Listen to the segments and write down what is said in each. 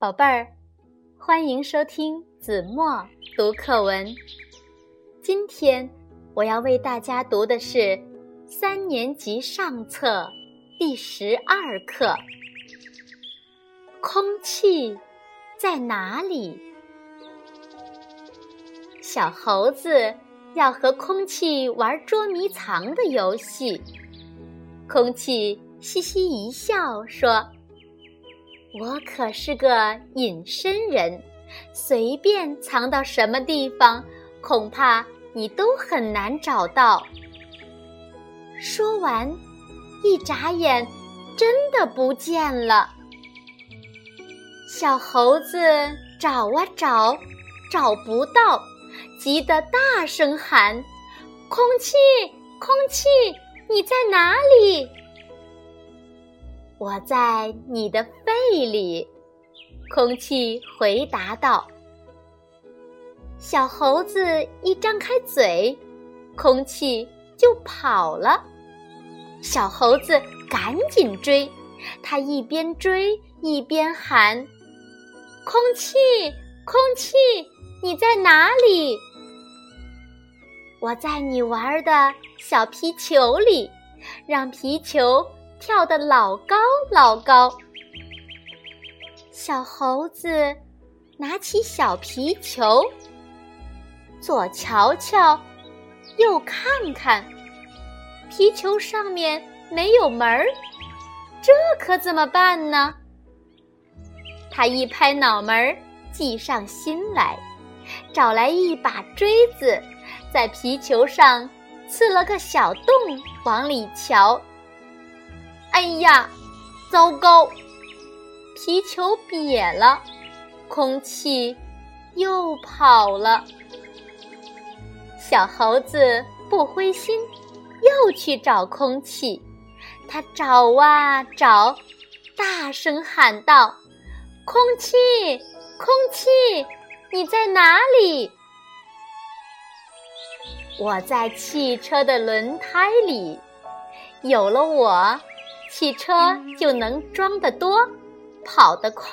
宝贝儿，欢迎收听子墨读课文。今天我要为大家读的是三年级上册第十二课《空气在哪里》。小猴子要和空气玩捉迷藏的游戏，空气嘻嘻一笑说。我可是个隐身人，随便藏到什么地方，恐怕你都很难找到。说完，一眨眼，真的不见了。小猴子找啊找，找不到，急得大声喊：“空气，空气，你在哪里？”我在你的肺里，空气回答道。小猴子一张开嘴，空气就跑了。小猴子赶紧追，他一边追一边喊：“空气，空气，你在哪里？”我在你玩的小皮球里，让皮球。跳得老高老高，小猴子拿起小皮球，左瞧瞧，右看看，皮球上面没有门儿，这可怎么办呢？他一拍脑门儿，计上心来，找来一把锥子，在皮球上刺了个小洞，往里瞧。哎呀，糟糕！皮球瘪了，空气又跑了。小猴子不灰心，又去找空气。他找啊找，大声喊道：“空气，空气，你在哪里？”我在汽车的轮胎里，有了我。汽车就能装得多，跑得快。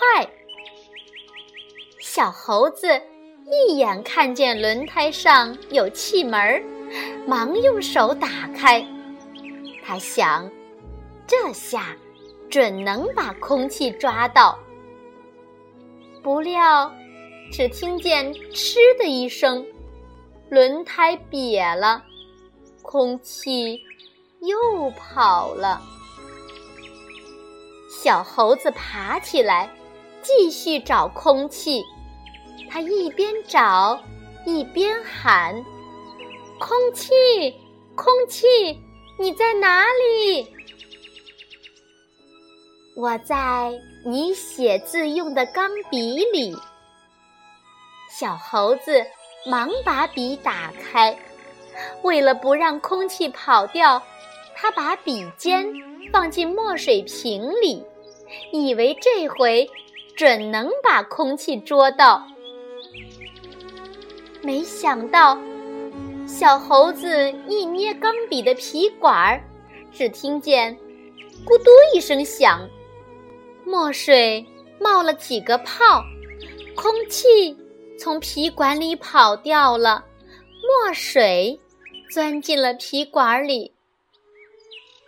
小猴子一眼看见轮胎上有气门，忙用手打开。他想，这下准能把空气抓到。不料，只听见“嗤”的一声，轮胎瘪了，空气又跑了。小猴子爬起来，继续找空气。它一边找，一边喊：“空气，空气，你在哪里？”我在你写字用的钢笔里。小猴子忙把笔打开，为了不让空气跑掉，他把笔尖。放进墨水瓶里，以为这回准能把空气捉到。没想到，小猴子一捏钢笔的皮管儿，只听见“咕嘟”一声响，墨水冒了几个泡，空气从皮管里跑掉了，墨水钻进了皮管里。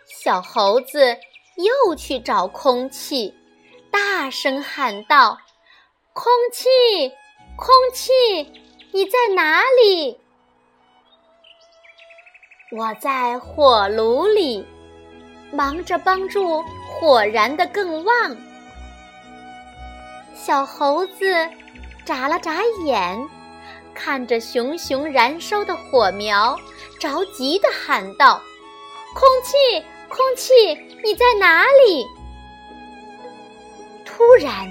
小猴子又去找空气，大声喊道：“空气，空气，你在哪里？”我在火炉里，忙着帮助火燃得更旺。小猴子眨了眨眼，看着熊熊燃烧的火苗，着急地喊道：“空气！”空气，你在哪里？突然，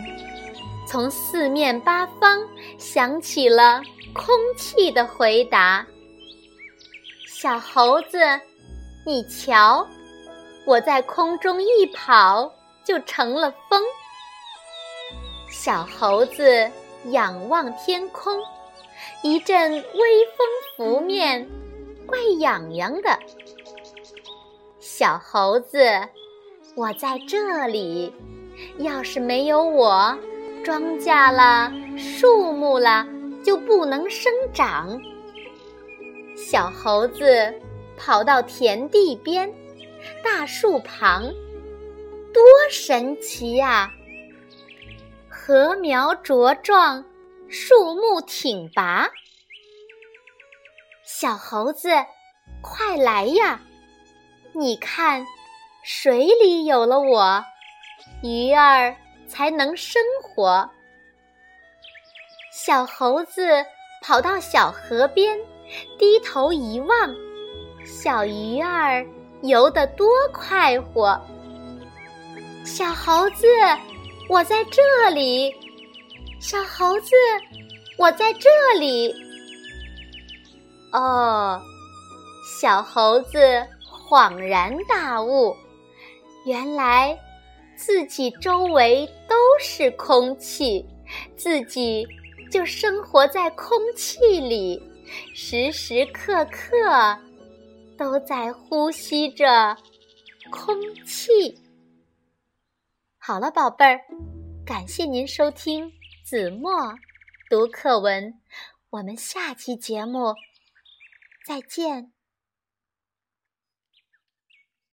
从四面八方响起了空气的回答：“小猴子，你瞧，我在空中一跑就成了风。”小猴子仰望天空，一阵微风拂面，怪痒痒的。小猴子，我在这里。要是没有我，庄稼了，树木了，就不能生长。小猴子跑到田地边，大树旁，多神奇呀！禾苗茁壮，树木挺拔。小猴子，快来呀！你看，水里有了我，鱼儿才能生活。小猴子跑到小河边，低头一望，小鱼儿游得多快活。小猴子，我在这里。小猴子，我在这里。哦，小猴子恍然大悟，原来自己周围都是空气，自己就生活在空气里，时时刻刻都在呼吸着空气。好了，宝贝儿，感谢您收听子墨读课文，我们下期节目。再见。